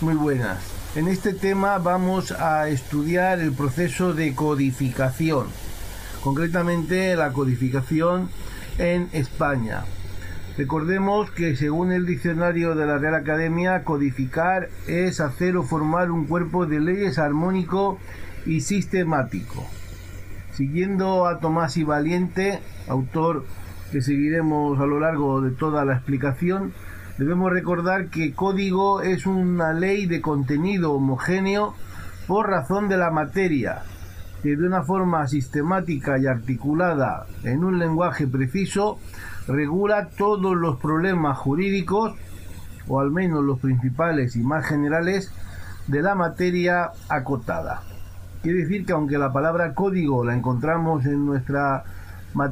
Muy buenas. En este tema vamos a estudiar el proceso de codificación, concretamente la codificación en España. Recordemos que según el diccionario de la Real Academia, codificar es hacer o formar un cuerpo de leyes armónico y sistemático. Siguiendo a Tomás y Valiente, autor que seguiremos a lo largo de toda la explicación, debemos recordar que código es una ley de contenido homogéneo por razón de la materia, que de una forma sistemática y articulada en un lenguaje preciso regula todos los problemas jurídicos, o al menos los principales y más generales, de la materia acotada. Quiere decir que aunque la palabra código la encontramos en nuestra,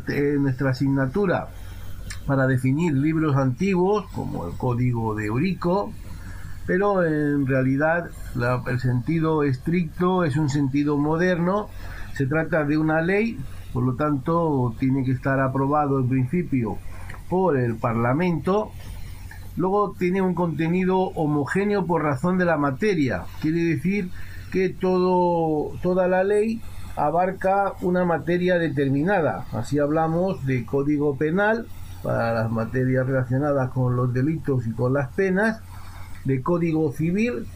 en nuestra asignatura para definir libros antiguos, como el código de Eurico, pero en realidad el sentido estricto es un sentido moderno, se trata de una ley, por lo tanto tiene que estar aprobado en principio por el Parlamento, luego tiene un contenido homogéneo por razón de la materia, quiere decir que todo, toda la ley abarca una materia determinada. Así hablamos de código penal para las materias relacionadas con los delitos y con las penas, de código civil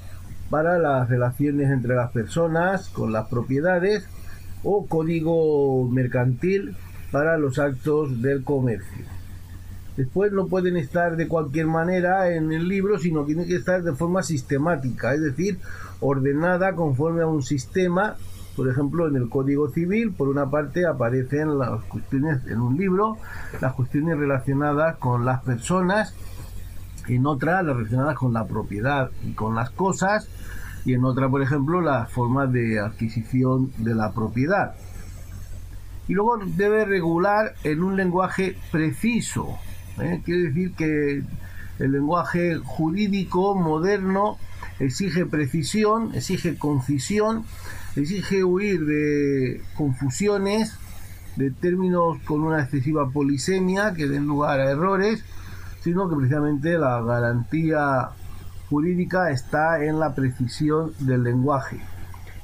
para las relaciones entre las personas con las propiedades o código mercantil para los actos del comercio. Después no pueden estar de cualquier manera en el libro, sino tienen que estar de forma sistemática, es decir, ordenada conforme a un sistema. Por ejemplo, en el Código Civil, por una parte aparecen las cuestiones en un libro, las cuestiones relacionadas con las personas, en otra las relacionadas con la propiedad y con las cosas, y en otra, por ejemplo, las formas de adquisición de la propiedad. Y luego debe regular en un lenguaje preciso. ¿eh? Quiere decir que el lenguaje jurídico moderno exige precisión, exige concisión, exige huir de confusiones, de términos con una excesiva polisemia que den lugar a errores, sino que precisamente la garantía jurídica está en la precisión del lenguaje.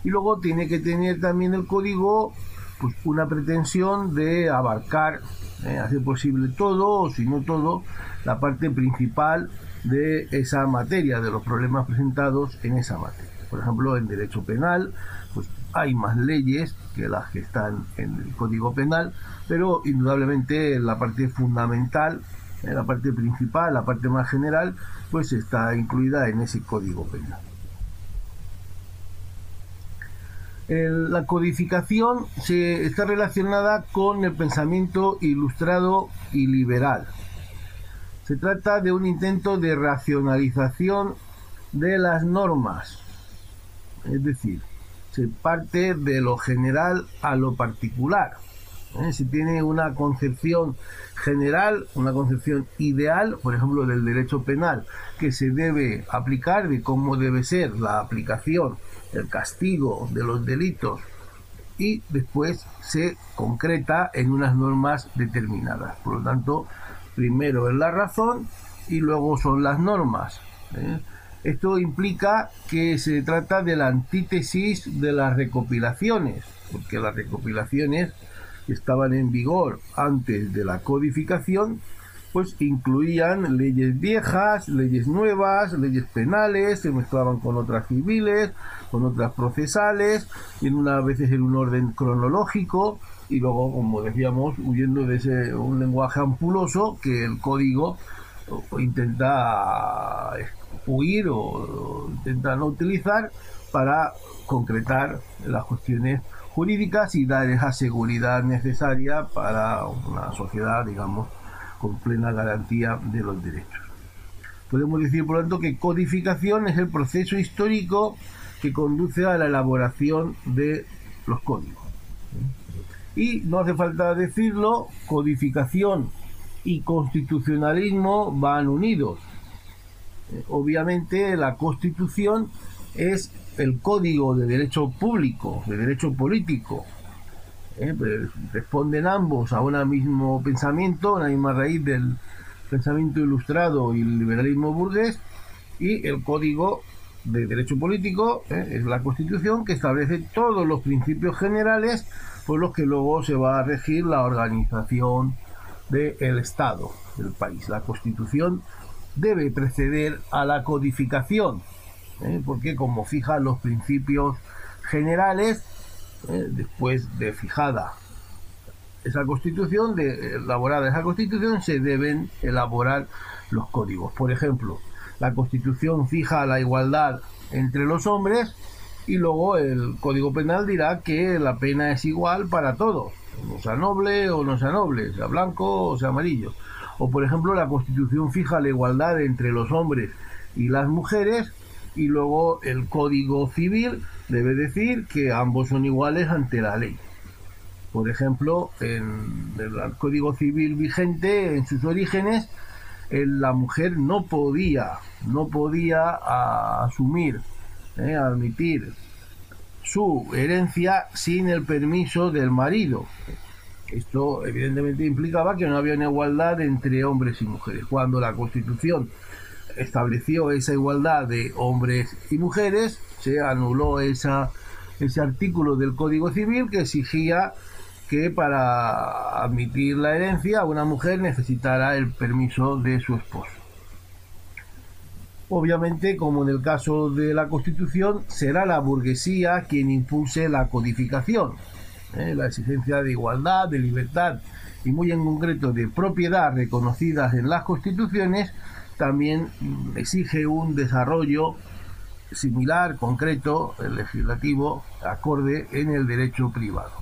Y luego tiene que tener también el código pues, una pretensión de abarcar, eh, hacer posible todo, o si no todo, la parte principal de esa materia, de los problemas presentados en esa materia. Por ejemplo, en derecho penal, pues hay más leyes que las que están en el Código Penal, pero indudablemente la parte fundamental, eh, la parte principal, la parte más general, pues está incluida en ese Código Penal. la codificación se está relacionada con el pensamiento ilustrado y liberal. Se trata de un intento de racionalización de las normas, es decir, se parte de lo general a lo particular. ¿eh? Se tiene una concepción general, una concepción ideal, por ejemplo, del derecho penal, que se debe aplicar, de cómo debe ser la aplicación, el castigo de los delitos, y después se concreta en unas normas determinadas. Por lo tanto, primero es la razón y luego son las normas. ¿eh? Esto implica que se trata de la antítesis de las recopilaciones, porque las recopilaciones que estaban en vigor antes de la codificación, pues incluían leyes viejas, leyes nuevas, leyes penales, se mezclaban con otras civiles, con otras procesales, en una veces en un orden cronológico, y luego, como decíamos, huyendo de ese un lenguaje ampuloso que el código intenta huir o no utilizar para concretar las cuestiones jurídicas y dar esa seguridad necesaria para una sociedad, digamos, con plena garantía de los derechos. Podemos decir, por lo tanto, que codificación es el proceso histórico que conduce a la elaboración de los códigos. Y no hace falta decirlo, codificación y constitucionalismo van unidos. Eh, obviamente la constitución es el código de derecho público, de derecho político. Eh, pues, responden ambos a un mismo pensamiento, a una misma raíz del, pensamiento ilustrado y el liberalismo burgués, y el código de derecho político ¿eh? es la constitución que establece todos los principios generales por los que luego se va a regir la organización del Estado del país. La constitución debe preceder a la codificación, ¿eh? porque como fija los principios generales, ¿eh? después de fijada esa constitución, de elaborada esa constitución, se deben elaborar los códigos. Por ejemplo, la Constitución fija la igualdad entre los hombres y luego el Código Penal dirá que la pena es igual para todos, no sea noble o no sea noble, sea blanco o sea amarillo. O por ejemplo la Constitución fija la igualdad entre los hombres y las mujeres y luego el Código Civil debe decir que ambos son iguales ante la ley. Por ejemplo, en el Código Civil vigente, en sus orígenes, la mujer no podía, no podía asumir, eh, admitir su herencia sin el permiso del marido. Esto evidentemente implicaba que no había una igualdad entre hombres y mujeres. Cuando la Constitución estableció esa igualdad de hombres y mujeres, se anuló esa, ese artículo del Código Civil que exigía que para admitir la herencia una mujer necesitará el permiso de su esposo. Obviamente, como en el caso de la Constitución, será la burguesía quien impulse la codificación. ¿Eh? La exigencia de igualdad, de libertad y muy en concreto de propiedad reconocidas en las constituciones también exige un desarrollo similar, concreto, legislativo, acorde en el derecho privado.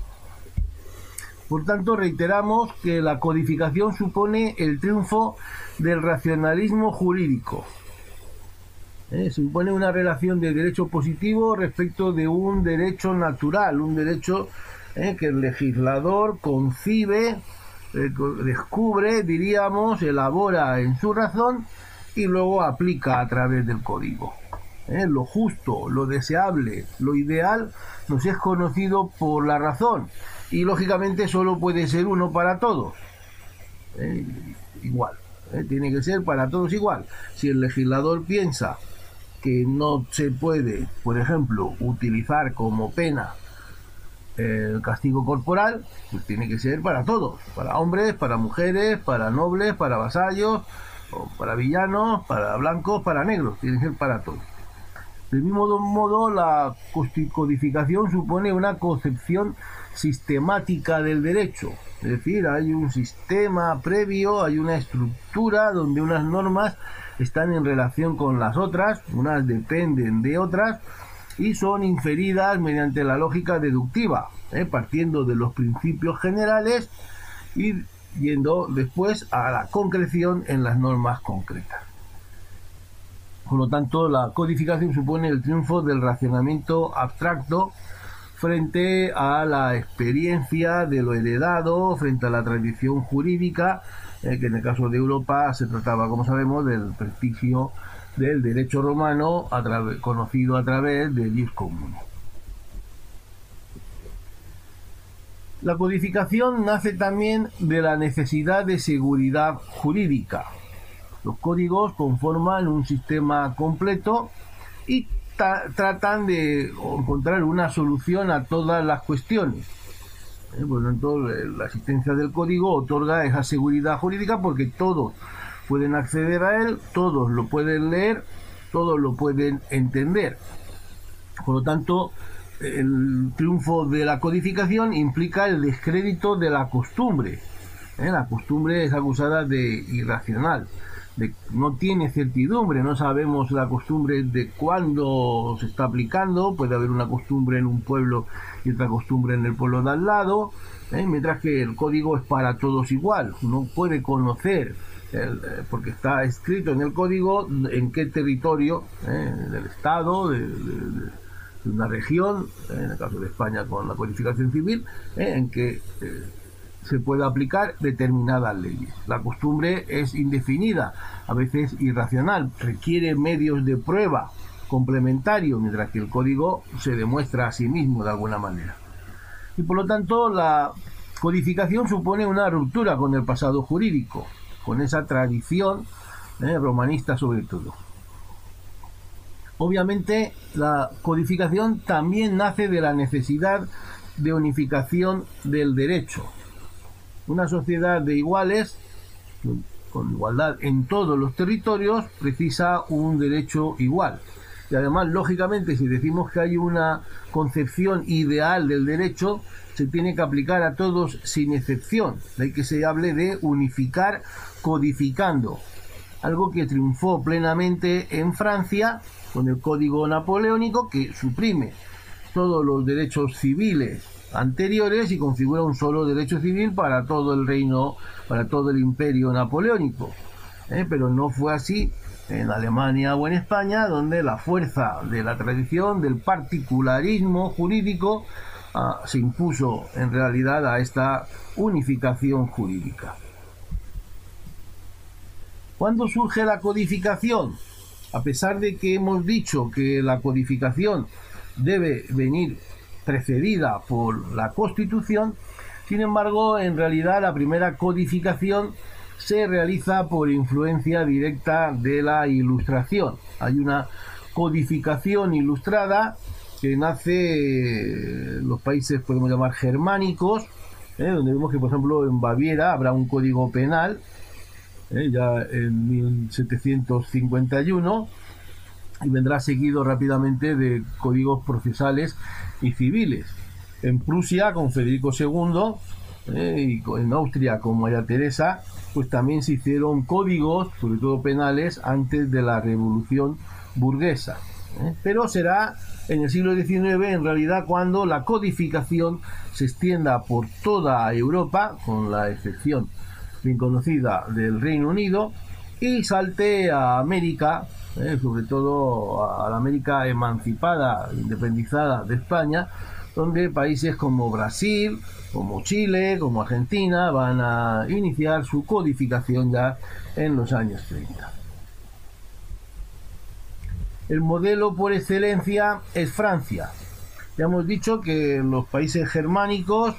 Por tanto, reiteramos que la codificación supone el triunfo del racionalismo jurídico. ¿Eh? Supone una relación de derecho positivo respecto de un derecho natural, un derecho ¿eh? que el legislador concibe, eh, descubre, diríamos, elabora en su razón y luego aplica a través del código. Lo justo, lo deseable, lo ideal nos es conocido por la razón y lógicamente solo puede ser uno para todos. Eh, igual, eh, tiene que ser para todos igual. Si el legislador piensa que no se puede, por ejemplo, utilizar como pena el castigo corporal, pues tiene que ser para todos, para hombres, para mujeres, para nobles, para vasallos, para villanos, para blancos, para negros, tiene que ser para todos. Del mismo modo, la codificación supone una concepción sistemática del derecho. Es decir, hay un sistema previo, hay una estructura donde unas normas están en relación con las otras, unas dependen de otras y son inferidas mediante la lógica deductiva, ¿eh? partiendo de los principios generales y yendo después a la concreción en las normas concretas. Por lo tanto, la codificación supone el triunfo del racionamiento abstracto frente a la experiencia de lo heredado, frente a la tradición jurídica, eh, que en el caso de Europa se trataba, como sabemos, del prestigio del derecho romano conocido a través del jus común. La codificación nace también de la necesidad de seguridad jurídica. Los códigos conforman un sistema completo y tratan de encontrar una solución a todas las cuestiones. Eh, por la existencia del código otorga esa seguridad jurídica porque todos pueden acceder a él, todos lo pueden leer, todos lo pueden entender. Por lo tanto, el triunfo de la codificación implica el descrédito de la costumbre. Eh, la costumbre es acusada de irracional no tiene certidumbre, no sabemos la costumbre de cuándo se está aplicando, puede haber una costumbre en un pueblo y otra costumbre en el pueblo de al lado, ¿eh? mientras que el código es para todos igual, uno puede conocer, eh, porque está escrito en el código en qué territorio ¿eh? del Estado, de, una región, en el caso de España con la codificación civil, en que se puede aplicar determinadas leyes. La costumbre es indefinida, a veces irracional, requiere medios de prueba complementarios, mientras que el código se demuestra a sí mismo de alguna manera. Y por lo tanto, la codificación supone una ruptura con el pasado jurídico. Con esa tradición eh, romanista sobre todo. Obviamente la codificación también nace de la necesidad de unificación del derecho. Una sociedad de iguales, con igualdad en todos los territorios, precisa un derecho igual. Y además, lógicamente, si decimos que hay una concepción ideal del derecho, se tiene que aplicar a todos sin excepción. Hay que se hable de unificar codificando. Algo que triunfó plenamente en Francia con el Código Napoleónico que suprime todos los derechos civiles anteriores y configura un solo derecho civil para todo el reino, para todo el imperio napoleónico. ¿eh? Pero no fue así en Alemania o en España, donde la fuerza de la tradición, del particularismo jurídico, ah, se impuso en realidad a esta unificación jurídica. ¿Cuándo surge la codificación? A pesar de que hemos dicho que la codificación debe venir precedida por la Constitución, sin embargo, en realidad la primera codificación se realiza por influencia directa de la ilustración. Hay una codificación ilustrada que nace en los países, podemos llamar germánicos, ¿eh? donde vemos que, por ejemplo, en Baviera habrá un código penal, ¿eh? ya en 1751, y vendrá seguido rápidamente de códigos procesales y civiles. En Prusia, con Federico II, ¿eh? y en Austria, con María Teresa, pues también se hicieron códigos, sobre todo penales, antes de la revolución burguesa. ¿eh? Pero será en el siglo XIX, en realidad, cuando la codificación se extienda por toda Europa, con la excepción bien conocida del Reino Unido, y salte a América, ¿eh? sobre todo a la América emancipada, independizada de España, donde países como Brasil, como Chile, como Argentina, van a iniciar su codificación ya en los años 30. El modelo por excelencia es Francia. Ya hemos dicho que los países germánicos,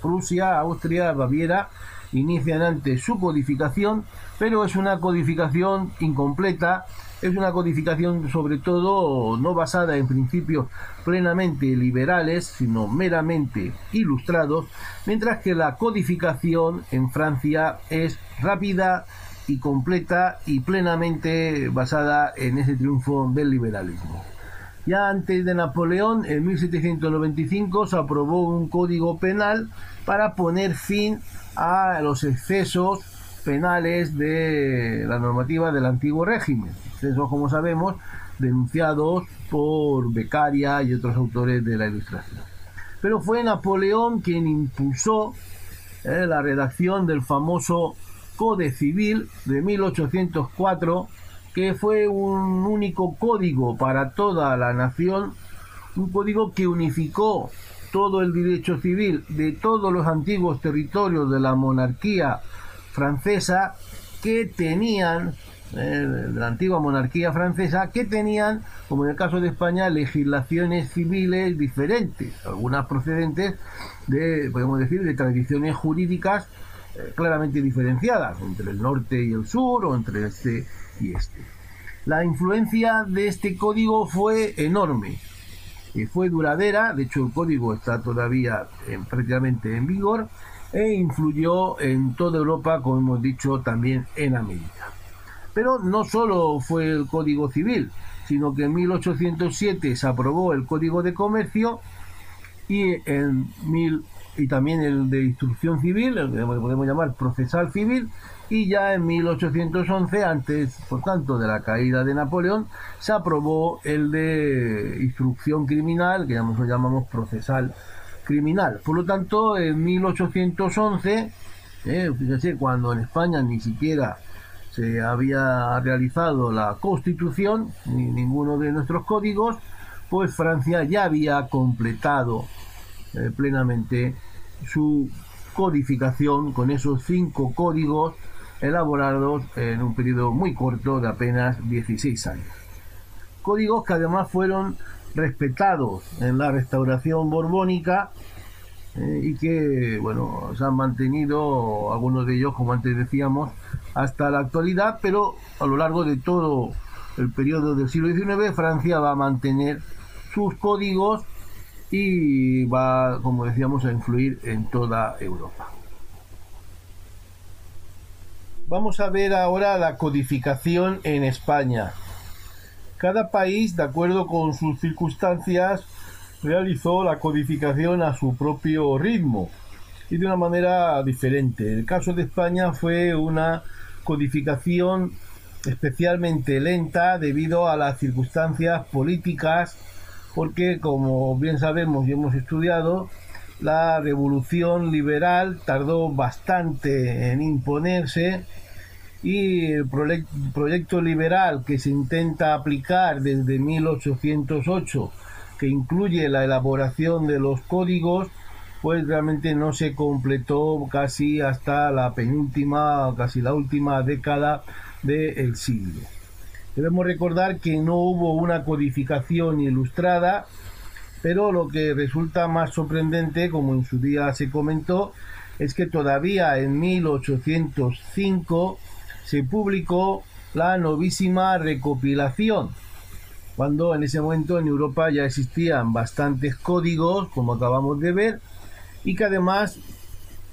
Prusia, Austria, Baviera, inician antes su codificación, pero es una codificación incompleta es una codificación sobre todo no basada en principios plenamente liberales, sino meramente ilustrados, mientras que la codificación en Francia es rápida y completa y plenamente basada en ese triunfo del liberalismo. Ya antes de Napoleón, en 1795, se aprobó un código penal para poner fin a los excesos penales de la normativa del antiguo régimen. Como sabemos, denunciados por Becaria y otros autores de la Ilustración. Pero fue Napoleón quien impulsó eh, la redacción del famoso Code Civil de 1804, que fue un único código para toda la nación, un código que unificó todo el derecho civil de todos los antiguos territorios de la monarquía francesa que tenían, de la antigua monarquía francesa, que tenían, como en el caso de España, legislaciones civiles diferentes, algunas procedentes de, podemos decir, de tradiciones jurídicas eh, claramente diferenciadas entre el norte y el sur o entre este y este. La influencia de este código fue enorme, y fue duradera, de hecho el código está todavía prácticamente en vigor, e influyó en toda Europa, como hemos dicho, también en América. Pero no solo fue el Código Civil, sino que en 1807 se aprobó el Código de Comercio y en mil, y también el de instrucción civil, el que podemos llamar procesal civil, y ya en 1811, antes, por tanto, de la caída de Napoleón, se aprobó el de instrucción criminal, que nosotros llamamos procesal criminal. Por lo tanto, en 1811, eh, fíjense, cuando en España ni siquiera se había realizado la constitución, ni ninguno de nuestros códigos, pues Francia ya había completado eh, plenamente su codificación con esos cinco códigos elaborados en un periodo muy corto de apenas 16 años. Códigos que además fueron respetados en la restauración borbónica eh, y que, bueno, se han mantenido, algunos de ellos, como antes decíamos, hasta la actualidad, pero a lo largo de todo el periodo del siglo XIX Francia va a mantener sus códigos y va, como decíamos, a influir en toda Europa. Vamos a ver ahora la codificación en España. Cada país, de acuerdo con sus circunstancias, realizó la codificación a su propio ritmo y de una manera diferente. El caso de España fue una codificación especialmente lenta debido a las circunstancias políticas, porque como bien sabemos y hemos estudiado, la revolución liberal tardó bastante en imponerse y el proyecto liberal que se intenta aplicar desde 1808, que incluye la elaboración de los códigos, pues realmente no se completó casi hasta la penúltima, casi la última década del siglo. Debemos recordar que no hubo una codificación ilustrada, pero lo que resulta más sorprendente, como en su día se comentó, es que todavía en 1805 se publicó la novísima recopilación, cuando en ese momento en Europa ya existían bastantes códigos, como acabamos de ver, y que además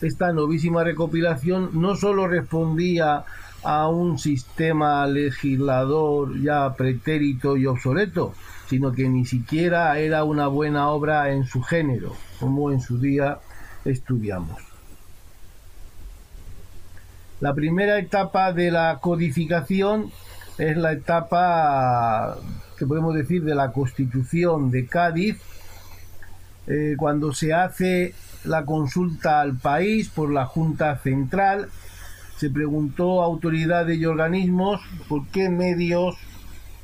esta novísima recopilación no solo respondía a un sistema legislador ya pretérito y obsoleto, sino que ni siquiera era una buena obra en su género, como en su día estudiamos. La primera etapa de la codificación es la etapa que podemos decir de la constitución de Cádiz, eh, cuando se hace la consulta al país por la Junta Central, se preguntó a autoridades y organismos por qué medios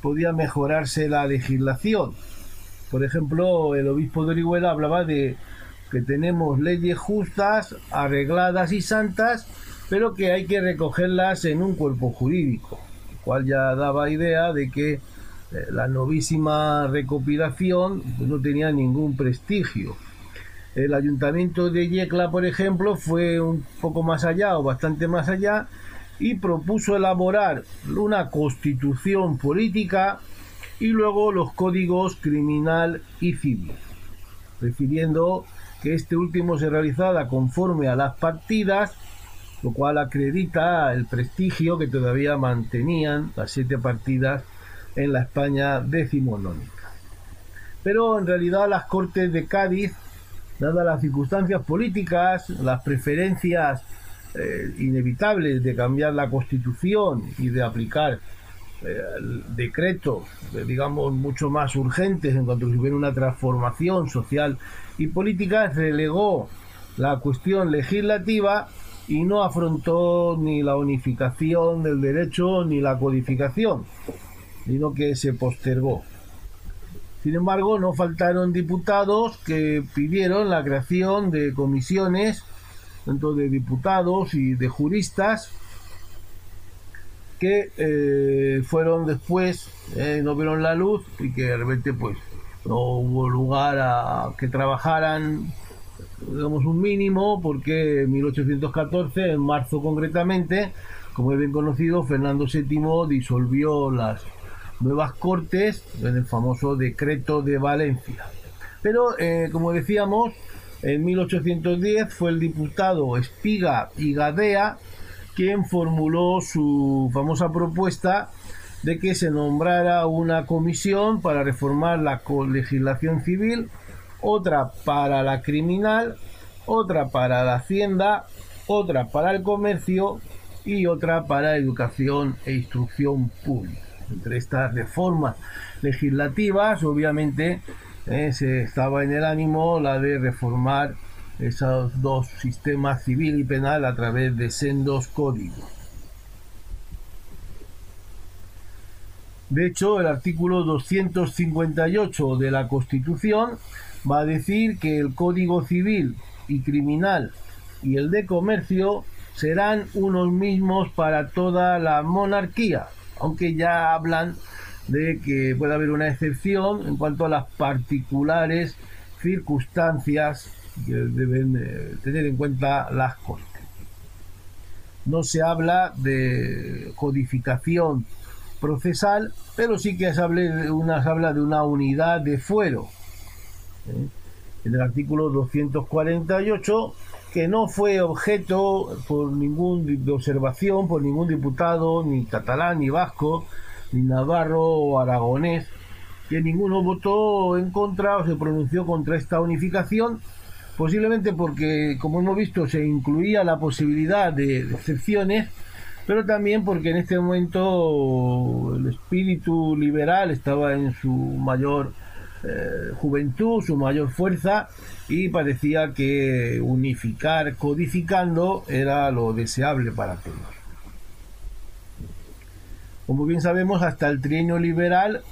podía mejorarse la legislación. Por ejemplo, el obispo de Orihuela hablaba de que tenemos leyes justas, arregladas y santas, pero que hay que recogerlas en un cuerpo jurídico, lo cual ya daba idea de que eh, la novísima recopilación no tenía ningún prestigio. El ayuntamiento de Yecla, por ejemplo, fue un poco más allá o bastante más allá y propuso elaborar una constitución política y luego los códigos criminal y civil, refiriendo que este último se realizara conforme a las partidas lo cual acredita el prestigio que todavía mantenían las siete partidas en la España decimonónica. Pero en realidad las Cortes de Cádiz, dadas las circunstancias políticas, las preferencias eh, inevitables de cambiar la Constitución y de aplicar eh, decretos, digamos, mucho más urgentes en cuanto si hubiera una transformación social y política, relegó la cuestión legislativa y no afrontó ni la unificación del derecho ni la codificación, sino que se postergó. Sin embargo, no faltaron diputados que pidieron la creación de comisiones, tanto de diputados y de juristas, que eh, fueron después, eh, no vieron la luz y que de repente pues no hubo lugar a que trabajaran digamos, un mínimo, porque en 1814, en marzo concretamente, como es bien conocido, Fernando VII disolvió las nuevas cortes en el famoso decreto de Valencia. Pero, eh, como decíamos, en 1810 fue el diputado Espiga y Gadea quien formuló su famosa propuesta de que se nombrara una comisión para reformar la legislación civil otra para la criminal, otra para la hacienda, otra para el comercio y otra para educación e instrucción pública. Entre estas reformas legislativas, obviamente, eh, se estaba en el ánimo la de reformar esos dos sistemas civil y penal a través de sendos códigos. De hecho, el artículo 258 de la Constitución va a decir que el Código Civil y Criminal y el de Comercio serán unos mismos para toda la monarquía, aunque ya hablan de que puede haber una excepción en cuanto a las particulares circunstancias que deben eh, tener en cuenta las Cortes. no se habla de codificación procesal, pero sí que se habla de una, habla de una unidad de fuero. ¿eh? En el artículo 248, que no fue objeto por ningún de observación por ningún diputado, ni catalán, ni vasco, ni navarro o aragonés, que ninguno votó en contra o se pronunció contra esta unificación, posiblemente porque, como hemos visto, se incluía la posibilidad de excepciones, pero también porque en este momento el espíritu liberal estaba en su mayor eh, juventud, su mayor fuerza, y parecía que unificar codificando era lo deseable para todos. Como bien sabemos, hasta el trienio liberal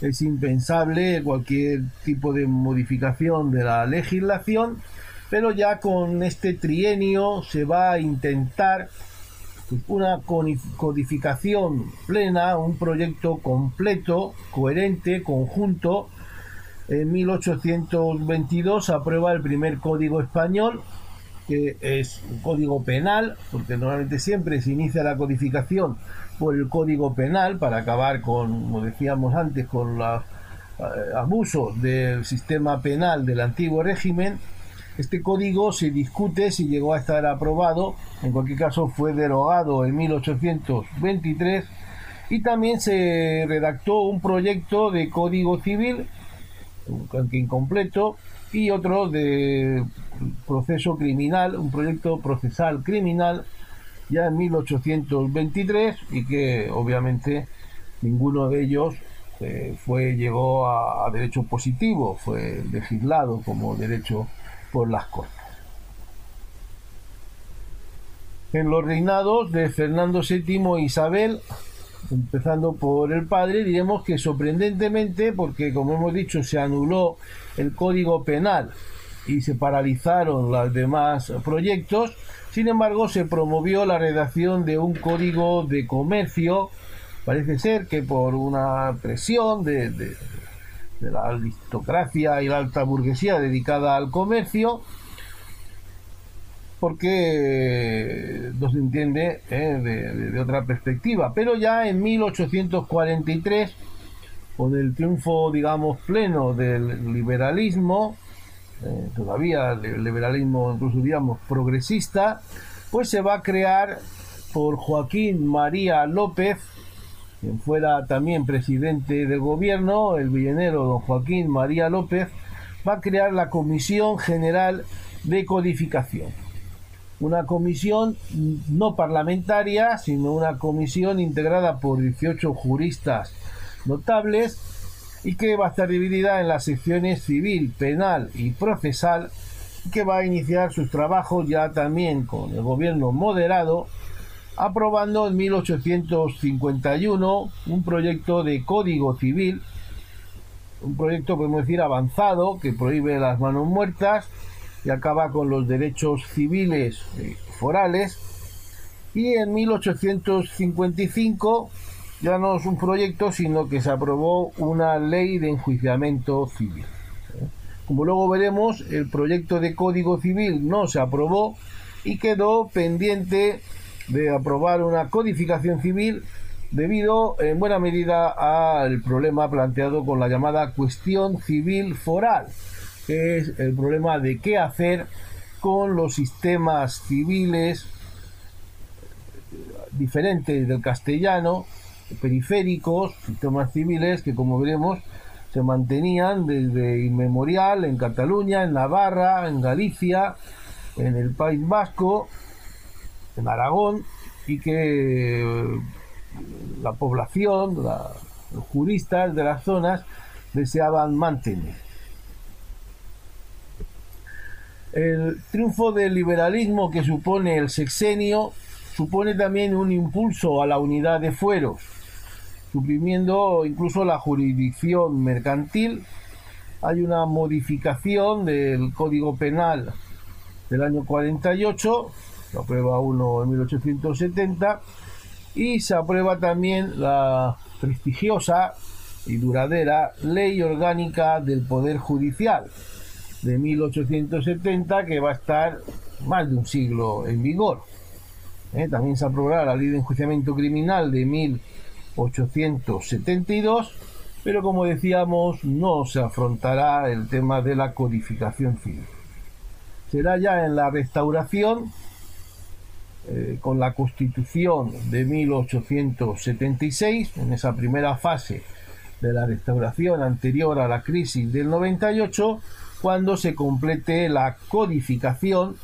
es impensable cualquier tipo de modificación de la legislación, pero ya con este trienio se va a intentar una codificación plena, un proyecto completo, coherente, conjunto. En 1822 aprueba el primer código español, que es un código penal, porque normalmente siempre se inicia la codificación por el Código Penal para acabar con, como decíamos antes, con los eh, abusos del sistema penal del antiguo régimen. Este código se discute si llegó a estar aprobado, en cualquier caso fue derogado en 1823 y también se redactó un proyecto de código civil, aunque incompleto, y otro de proceso criminal, un proyecto procesal criminal ya en 1823 y que obviamente ninguno de ellos eh, fue llegó a, derecho positivo, fue legislado como derecho por las Cortes. En los reinados de Fernando VII e Isabel, empezando por el padre, diremos que sorprendentemente, porque como hemos dicho, se anuló el código penal y se paralizaron los demás proyectos, sin embargo, se promovió la redacción de un código de comercio, parece ser que por una presión de, la aristocracia y la alta burguesía dedicada al comercio, porque no se entiende eh, de, otra perspectiva. Pero ya en 1843, con el triunfo, digamos, pleno del liberalismo, eh, todavía el liberalismo, incluso digamos, progresista, pues se va a crear por Joaquín María López, quien fuera también presidente del gobierno, el villanero don Joaquín María López, va a crear la Comisión General de Codificación. Una comisión no parlamentaria, sino una comisión integrada por 18 juristas notables y que va a estar dividida en las secciones civil, penal y procesal, que va a iniciar sus trabajos ya también con el gobierno moderado, aprobando en 1851 un proyecto de código civil, un proyecto, podemos decir, avanzado, que prohíbe las manos muertas y acaba con los derechos civiles eh, forales. Y en 1855 ya no es un proyecto, sino que se aprobó una ley de enjuiciamiento civil. Como luego veremos, el proyecto de Código Civil no se aprobó y quedó pendiente de aprobar una codificación civil debido en buena medida al problema planteado con la llamada cuestión civil foral, es el problema de qué hacer con los sistemas civiles diferentes del castellano periféricos, sistemas civiles que como veremos se mantenían desde inmemorial en Cataluña, en Navarra, en Galicia, en el País Vasco, en Aragón y que eh, la población, los juristas de las zonas deseaban mantener. El triunfo del liberalismo que supone el sexenio supone también un impulso a la unidad de fueros suprimiendo incluso la jurisdicción mercantil. Hay una modificación del Código Penal del año 48, se aprueba uno en 1870, y se aprueba también la prestigiosa y duradera Ley Orgánica del Poder Judicial de 1870, que va a estar más de un siglo en vigor. ¿eh? También se aprobará la ley de enjuiciamiento criminal de 1872, pero como decíamos, no se afrontará el tema de la codificación civil. Será ya en la restauración, eh, con la constitución de 1876, en esa primera fase de la restauración anterior a la crisis del 98, cuando se complete la codificación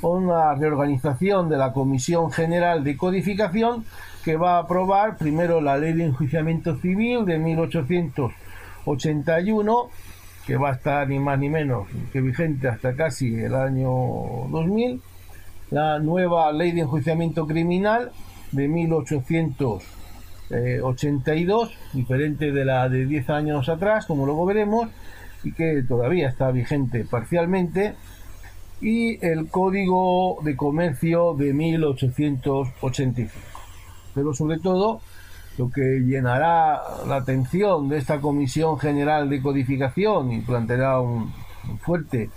con la reorganización de la Comisión General de Codificación que va a aprobar primero la Ley de Enjuiciamiento Civil de 1881 que va a estar ni más ni menos que vigente hasta casi el año 2000 la nueva Ley de Enjuiciamiento Criminal de 1882 diferente de la de 10 años atrás como luego veremos y que todavía está vigente parcialmente y el Código de Comercio de 1885. Pero sobre todo, lo que llenará la atención de esta Comisión General de Codificación y planteará un, fuerte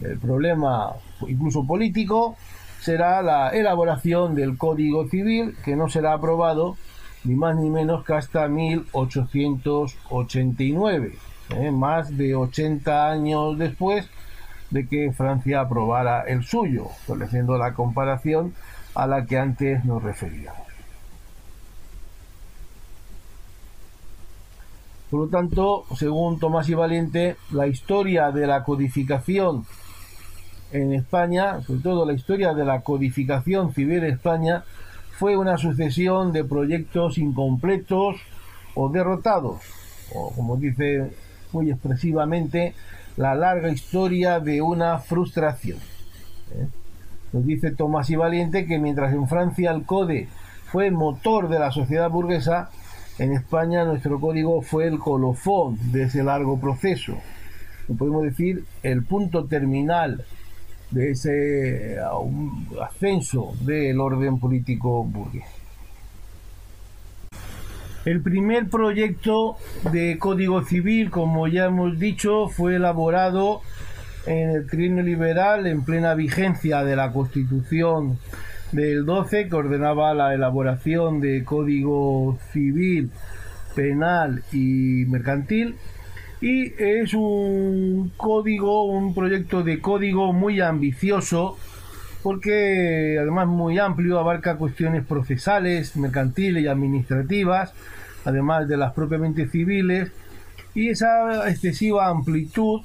eh, problema incluso político, será la elaboración del Código Civil, que no será aprobado ni más ni menos que hasta 1889, ¿eh? más de 80 años después de que Francia aprobara el suyo, estableciendo la comparación a la que antes nos referíamos. Por lo tanto, según Tomás y Valiente, la historia de la codificación en España, sobre todo la historia de la codificación civil en España, fue una sucesión de proyectos incompletos o derrotados, o como dice muy expresivamente, la larga historia de una frustración. ¿eh? Nos dice Tomás y Valiente que mientras en Francia el CODE fue motor de la sociedad burguesa, en España nuestro código fue el colofón de ese largo proceso. Podemos decir el punto terminal de ese ascenso del orden político burgués. El primer proyecto de Código Civil, como ya hemos dicho, fue elaborado en el trienio liberal en plena vigencia de la Constitución del 12 que ordenaba la elaboración de Código Civil, Penal y Mercantil. Y es un código, un proyecto de código muy ambicioso porque además muy amplio, abarca cuestiones procesales, mercantiles y administrativas, además de las propiamente civiles, y esa excesiva amplitud,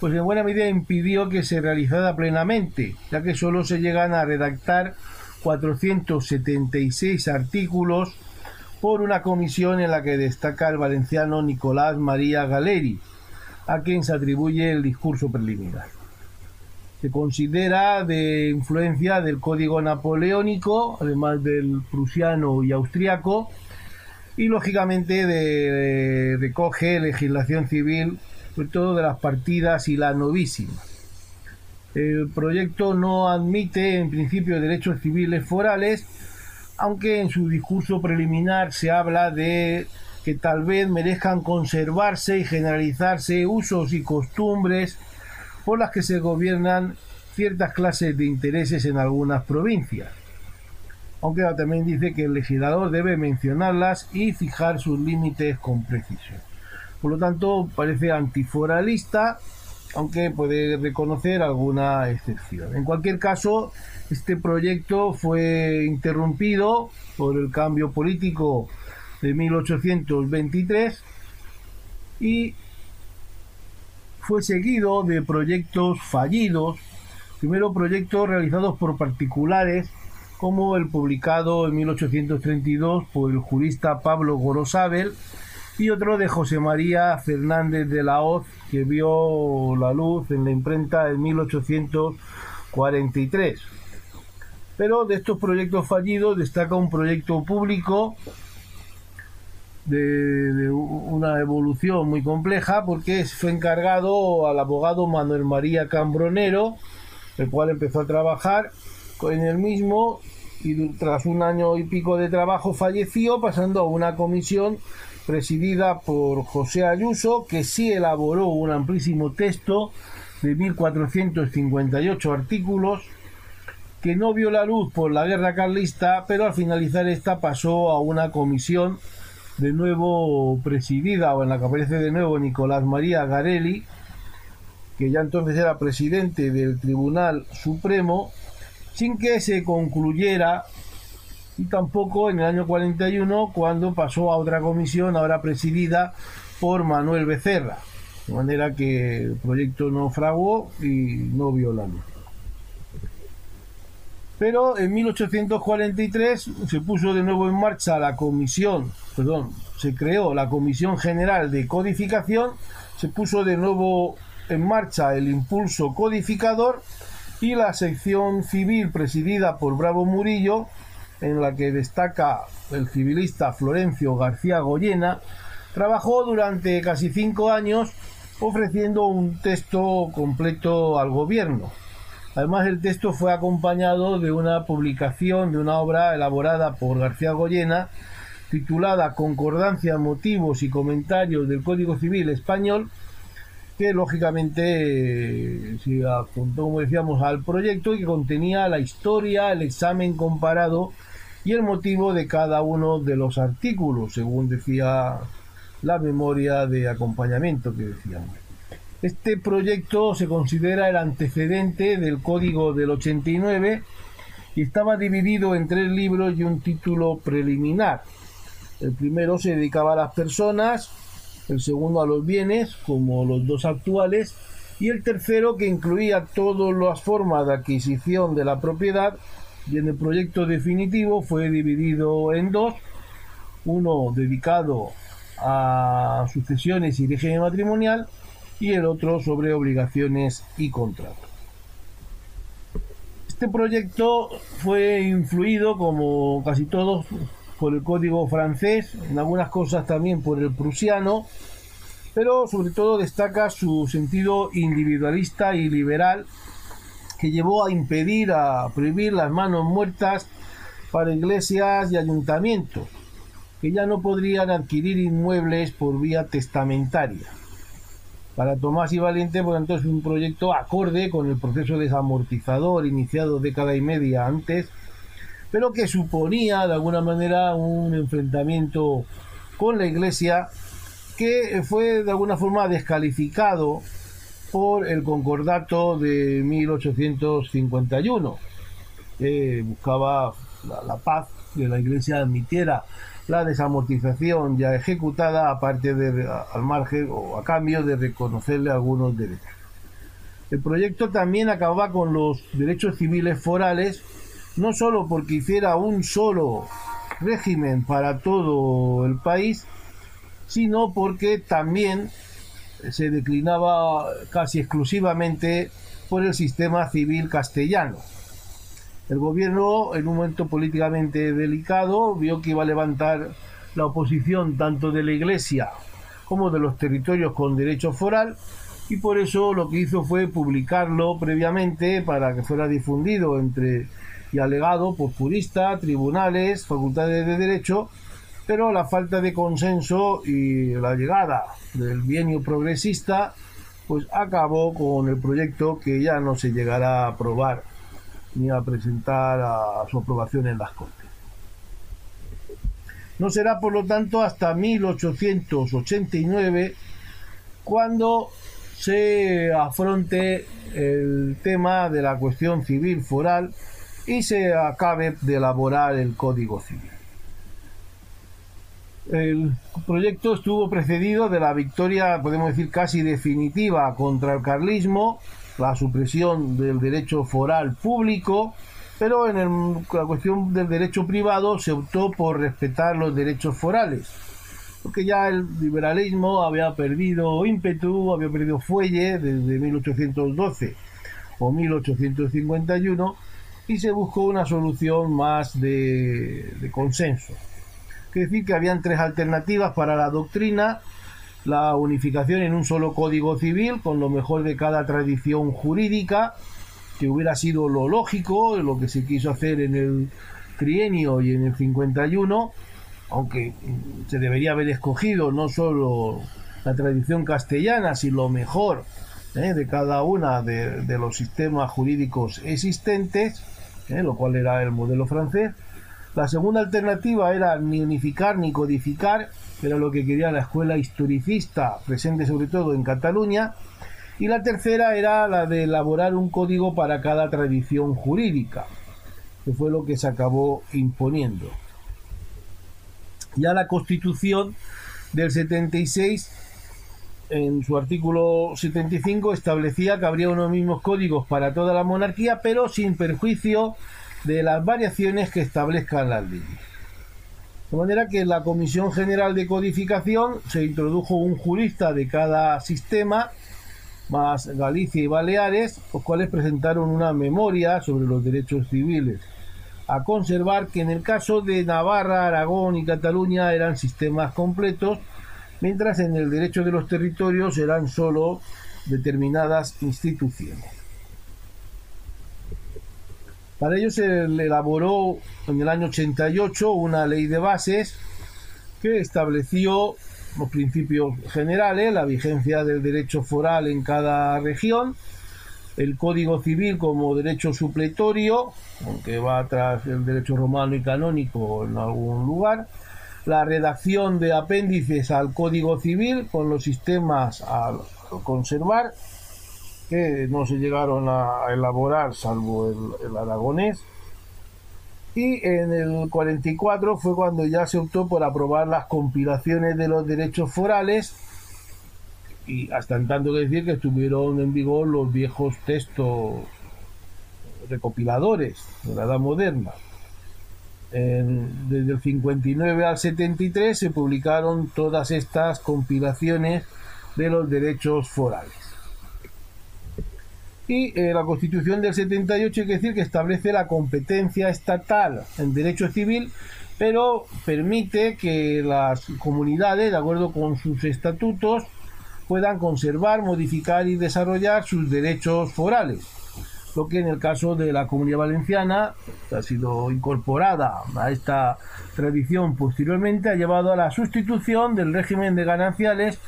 pues en buena medida impidió que se realizara plenamente, ya que solo se llegan a redactar 476 artículos por una comisión en la que destaca el valenciano Nicolás María Galeri, a quien se atribuye el discurso preliminar se considera de influencia del código napoleónico, además del prusiano y austriaco, y lógicamente recoge legislación civil, sobre todo de las partidas y la novísima. El proyecto no admite en principio derechos civiles forales, aunque en su discurso preliminar se habla de que tal vez merezcan conservarse y generalizarse usos y costumbres por las que se gobiernan ciertas clases de intereses en algunas provincias. Aunque también dice que el legislador debe mencionarlas y fijar sus límites con precisión. Por lo tanto, parece antiforalista, aunque puede reconocer alguna excepción. En cualquier caso, este proyecto fue interrumpido por el cambio político de 1823 y fue seguido de proyectos fallidos, primero proyectos realizados por particulares, como el publicado en 1832 por el jurista Pablo Gorosabel, y otro de José María Fernández de la Hoz, que vio la luz en la imprenta en 1843. Pero de estos proyectos fallidos destaca un proyecto público de, una evolución muy compleja porque fue encargado al abogado Manuel María Cambronero, el cual empezó a trabajar en el mismo y tras un año y pico de trabajo falleció pasando a una comisión presidida por José Ayuso que sí elaboró un amplísimo texto de 1458 artículos que no vio la luz por la guerra carlista, pero al finalizar esta pasó a una comisión de nuevo presidida o en la que aparece de nuevo Nicolás María Garelli, que ya entonces era presidente del Tribunal Supremo, sin que se concluyera y tampoco en el año 41 cuando pasó a otra comisión ahora presidida por Manuel Becerra, de manera que el proyecto no fraguó y no vio la luz. Pero en 1843 se puso de nuevo en marcha la comisión, perdón, se creó la Comisión General de Codificación, se puso de nuevo en marcha el impulso codificador y la sección civil presidida por Bravo Murillo, en la que destaca el civilista Florencio García Goyena, trabajó durante casi cinco años ofreciendo un texto completo al gobierno. Además, el texto fue acompañado de una publicación de una obra elaborada por García Goyena titulada Concordancia, motivos y comentarios del Código Civil Español, que lógicamente se apuntó, como decíamos, al proyecto y que contenía la historia, el examen comparado y el motivo de cada uno de los artículos, según decía la memoria de acompañamiento que decíamos. Este proyecto se considera el antecedente del Código del 89 y estaba dividido en tres libros y un título preliminar. El primero se dedicaba a las personas, el segundo a los bienes, como los dos actuales, y el tercero que incluía todas las formas de adquisición de la propiedad y en el proyecto definitivo fue dividido en dos, uno dedicado a sucesiones y régimen matrimonial y el otro sobre obligaciones y contratos. Este proyecto fue influido, como casi todos, por el código francés, en algunas cosas también por el prusiano, pero sobre todo destaca su sentido individualista y liberal que llevó a impedir, a prohibir las manos muertas para iglesias y ayuntamientos, que ya no podrían adquirir inmuebles por vía testamentaria. Para Tomás y Valiente, por tanto, es un proyecto acorde con el proceso desamortizador iniciado década y media antes, pero que suponía de alguna manera un enfrentamiento con la Iglesia que fue de alguna forma descalificado por el concordato de 1851, que buscaba la, la paz, que la Iglesia admitiera la desamortización ya ejecutada aparte de al margen o a cambio de reconocerle algunos derechos. El proyecto también acababa con los derechos civiles forales, no solo porque hiciera un solo régimen para todo el país, sino porque también se declinaba casi exclusivamente por el sistema civil castellano. El gobierno, en un momento políticamente delicado, vio que iba a levantar la oposición tanto de la Iglesia como de los territorios con derecho foral y por eso lo que hizo fue publicarlo previamente para que fuera difundido entre y alegado por juristas, tribunales, facultades de derecho, pero la falta de consenso y la llegada del bienio progresista pues acabó con el proyecto que ya no se llegará a aprobar ni a presentar a su aprobación en las Cortes. No será, por lo tanto, hasta 1889 cuando se afronte el tema de la cuestión civil foral y se acabe de elaborar el Código Civil. El proyecto estuvo precedido de la victoria, podemos decir, casi definitiva contra el carlismo la supresión del derecho foral público, pero en la cuestión del derecho privado se optó por respetar los derechos forales, porque ya el liberalismo había perdido ímpetu, había perdido fuelle desde 1812 o 1851 y se buscó una solución más de, de consenso. Es decir, que habían tres alternativas para la doctrina la unificación en un solo código civil con lo mejor de cada tradición jurídica, que hubiera sido lo lógico, lo que se quiso hacer en el trienio y en el 51, aunque se debería haber escogido no solo la tradición castellana, sino lo mejor ¿eh? de cada una de, los sistemas jurídicos existentes, ¿eh? lo cual era el modelo francés. La segunda alternativa era ni unificar ni codificar, era lo que quería la escuela historicista, presente sobre todo en Cataluña. Y la tercera era la de elaborar un código para cada tradición jurídica, que fue lo que se acabó imponiendo. Ya la Constitución del 76 en su artículo 75 establecía que habría unos mismos códigos para toda la monarquía, pero sin perjuicio de las variaciones que establezcan las leyes. De manera que en la Comisión General de Codificación se introdujo un jurista de cada sistema, más Galicia y Baleares, los cuales presentaron una memoria sobre los derechos civiles a conservar que en el caso de Navarra, Aragón y Cataluña eran sistemas completos mientras en el derecho de los territorios eran solo determinadas instituciones. Para ello se elaboró en el año 88 una ley de bases que estableció los principios generales, la vigencia del derecho foral en cada región, el Código Civil como derecho supletorio, aunque va tras el derecho romano y canónico en algún lugar, la redacción de apéndices al Código Civil con los sistemas a conservar, que no se llegaron a elaborar salvo el, aragonés. Y en el 44 fue cuando ya se optó por aprobar las compilaciones de los derechos forales y hasta en tanto que decir que estuvieron en vigor los viejos textos recopiladores de la edad moderna desde el 59 al 73 se publicaron todas estas compilaciones de los derechos forales. Y eh, la Constitución del 78 hay que decir que establece la competencia estatal en derecho civil, pero permite que las comunidades, de acuerdo con sus estatutos, puedan conservar, modificar y desarrollar sus derechos forales. Lo que en el caso de la comunidad valenciana ha sido incorporada a esta tradición posteriormente, ha llevado a la sustitución del régimen de gananciales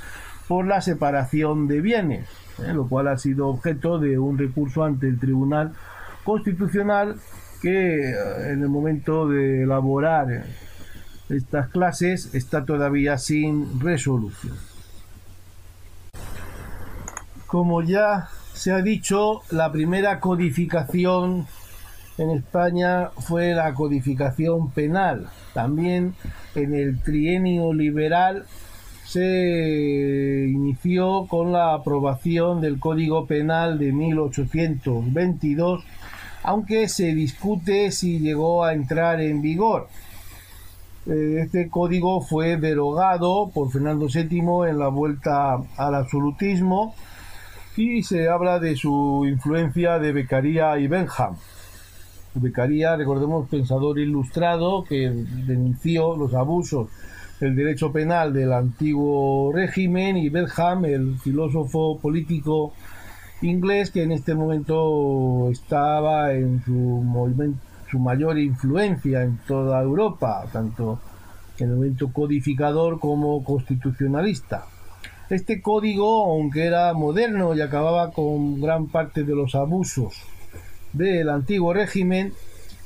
por la separación de bienes, ¿eh? lo cual ha sido objeto de un recurso ante el Tribunal Constitucional que eh, en el momento de elaborar estas clases está todavía sin resolución. Como ya se ha dicho, la primera codificación en España fue la codificación penal. También en el trienio liberal se inició con la aprobación del Código Penal de 1822, aunque se discute si llegó a entrar en vigor. Eh, este código fue derogado por Fernando VII en la vuelta al absolutismo y se habla de su influencia de Beccaria y Benham. Beccaria, recordemos, pensador ilustrado que denunció los abusos del derecho penal del antiguo régimen y Benham, el filósofo político inglés que en este momento estaba en su su mayor influencia en toda Europa, tanto en el momento codificador como constitucionalista. Este código, aunque era moderno y acababa con gran parte de los abusos del antiguo régimen,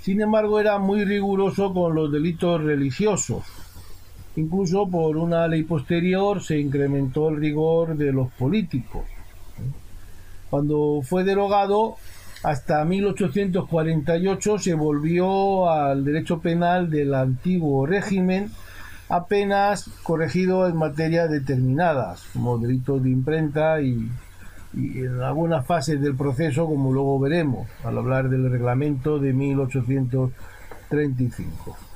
sin embargo era muy riguroso con los delitos religiosos. Incluso por una ley posterior se incrementó el rigor de los políticos. Cuando fue derogado, hasta 1848 se volvió al derecho penal del antiguo régimen apenas corregido en materias determinadas, como delitos de imprenta y, en algunas fases del proceso, como luego veremos al hablar del reglamento de 1835.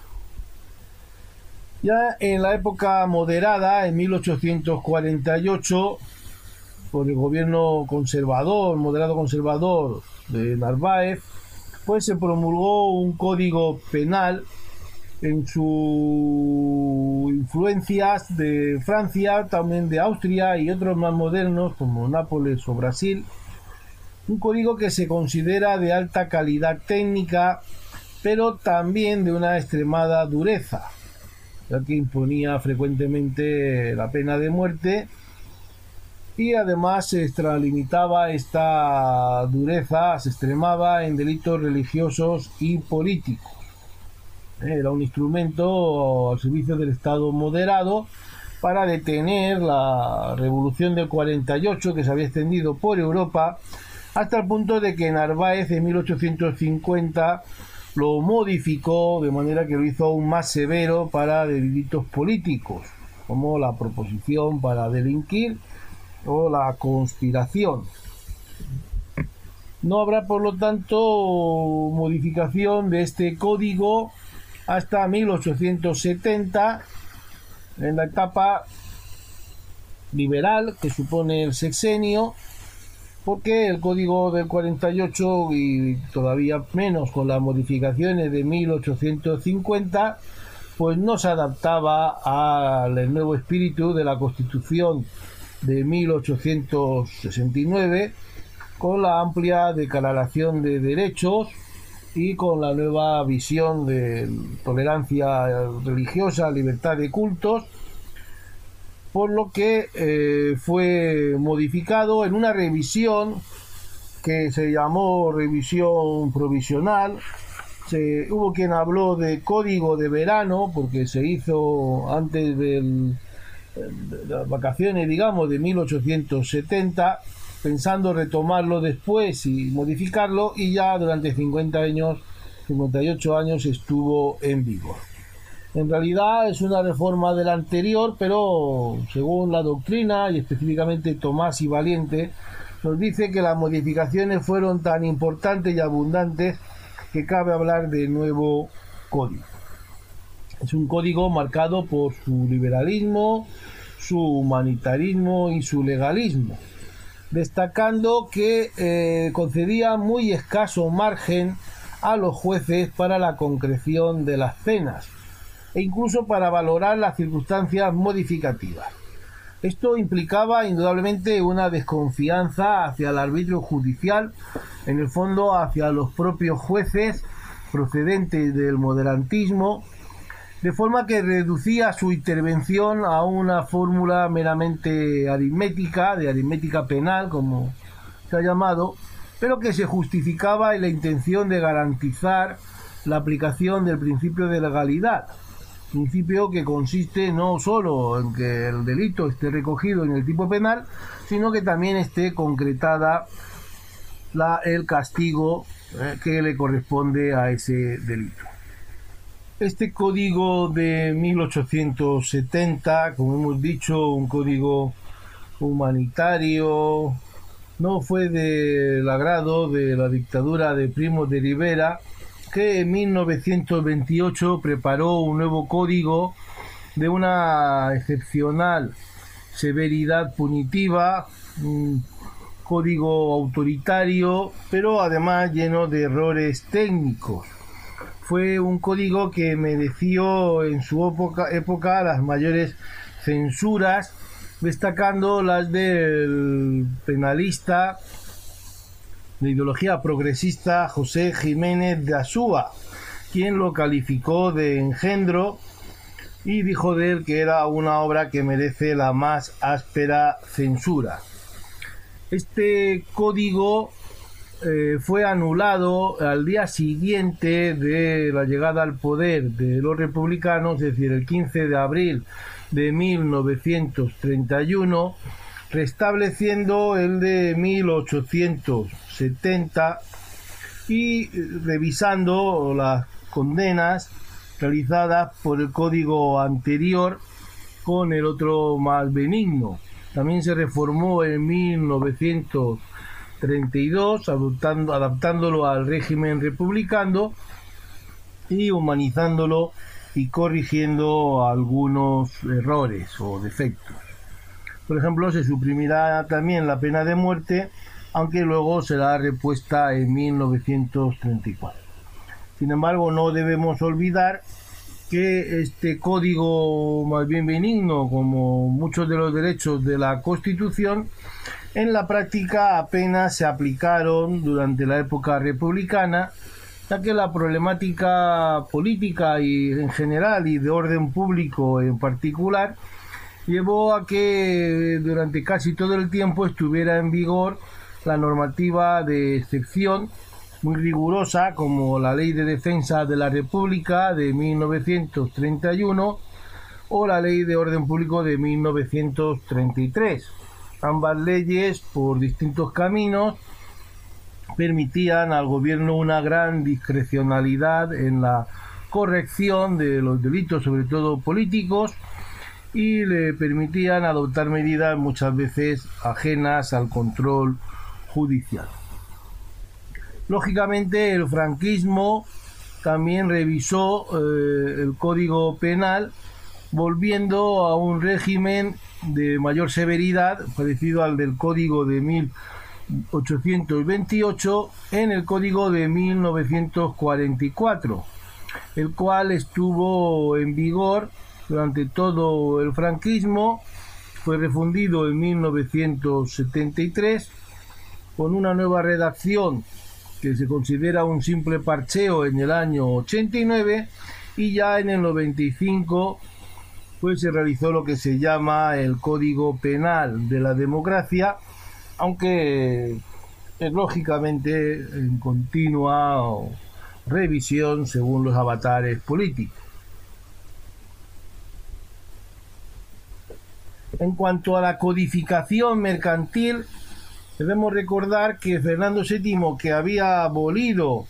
Ya en la época moderada, en 1848, por el gobierno conservador, moderado conservador de Narváez, pues se promulgó un código penal en sus influencias de Francia, también de Austria y otros más modernos como Nápoles o Brasil. Un código que se considera de alta calidad técnica, pero también de una extremada dureza, ya que imponía frecuentemente la pena de muerte y además se extralimitaba esta dureza, se extremaba en delitos religiosos y políticos. Era un instrumento al servicio del Estado moderado para detener la revolución del 48 que se había extendido por Europa hasta el punto de que Narváez en 1850 lo modificó de manera que lo hizo aún más severo para delitos políticos, como la proposición para delinquir o la conspiración. No habrá, por lo tanto, modificación de este código hasta 1870, en la etapa liberal que supone el sexenio, porque el código del 48 y todavía menos con las modificaciones de 1850, pues no se adaptaba al nuevo espíritu de la Constitución de 1869 con la amplia declaración de derechos y con la nueva visión de tolerancia religiosa, libertad de cultos, por lo que eh, fue modificado en una revisión que se llamó revisión provisional. Se, hubo quien habló de código de verano porque se hizo antes del las vacaciones, digamos, de 1870, pensando retomarlo después y modificarlo, y ya durante 50 años, 58 años estuvo en vigor. En realidad es una reforma del anterior, pero según la doctrina y específicamente Tomás y Valiente, nos dice que las modificaciones fueron tan importantes y abundantes que cabe hablar de nuevo código. Es un código marcado por su liberalismo, su humanitarismo y su legalismo, destacando que eh, concedía muy escaso margen a los jueces para la concreción de las penas e incluso para valorar las circunstancias modificativas. Esto implicaba indudablemente una desconfianza hacia el arbitrio judicial, en el fondo hacia los propios jueces procedentes del moderantismo, de forma que reducía su intervención a una fórmula meramente aritmética, de aritmética penal, como se ha llamado, pero que se justificaba en la intención de garantizar la aplicación del principio de legalidad, principio que consiste no solo en que el delito esté recogido en el tipo penal, sino que también esté concretada la, el castigo eh, que le corresponde a ese delito. Este código de 1870, como hemos dicho, un código humanitario, no fue del agrado de la dictadura de Primo de Rivera, en 1928 preparó un nuevo código de una excepcional severidad punitiva, un código autoritario, pero además lleno de errores técnicos. Fue un código que mereció en su época, las mayores censuras, destacando las del penalista de ideología progresista José Jiménez de Asúa, quien lo calificó de engendro y dijo de él que era una obra que merece la más áspera censura. Este código eh, fue anulado al día siguiente de la llegada al poder de los republicanos, es decir, el 15 de abril de 1931, restableciendo el de 1870 y revisando las condenas realizadas por el código anterior con el otro más benigno. También se reformó en 1930 32, adoptando, adaptándolo al régimen republicano y humanizándolo y corrigiendo algunos errores o defectos. Por ejemplo, se suprimirá también la pena de muerte, aunque luego será repuesta en 1934. Sin embargo, no debemos olvidar que este código más bien benigno, como muchos de los derechos de la Constitución, en la práctica apenas se aplicaron durante la época republicana, ya que la problemática política y en general y de orden público en particular llevó a que durante casi todo el tiempo estuviera en vigor la normativa de excepción muy rigurosa como la Ley de Defensa de la República de 1931 o la Ley de Orden Público de 1933. Ambas leyes, por distintos caminos, permitían al gobierno una gran discrecionalidad en la corrección de los delitos, sobre todo políticos, y le permitían adoptar medidas muchas veces ajenas al control Lógicamente el franquismo también revisó eh, el código penal volviendo a un régimen de mayor severidad parecido al del código de 1828 en el código de 1944 el cual estuvo en vigor durante todo el franquismo fue refundido en 1973 con una nueva redacción que se considera un simple parcheo en el año 89 y ya en el 95 pues se realizó lo que se llama el Código Penal de la Democracia, aunque es lógicamente en continua revisión según los avatares políticos. En cuanto a la codificación mercantil, debemos recordar que Fernando VII, que había abolido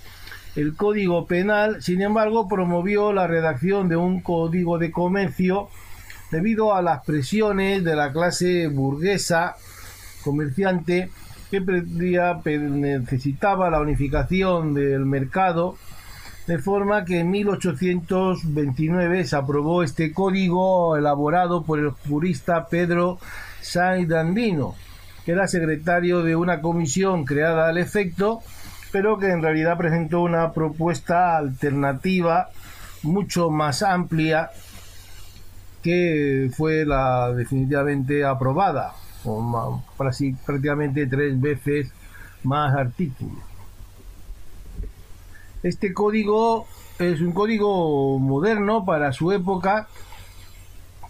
el Código Penal, sin embargo, promovió la redacción de un Código de Comercio debido a las presiones de la clase burguesa comerciante que necesitaba la unificación del mercado, de forma que en 1829 se aprobó este código elaborado por el jurista Pedro Sainz Dandino, que era secretario de una comisión creada al efecto pero que en realidad presentó una propuesta alternativa mucho más amplia que fue la definitivamente aprobada, con prácticamente tres veces más artículos. Este código es un código moderno para su época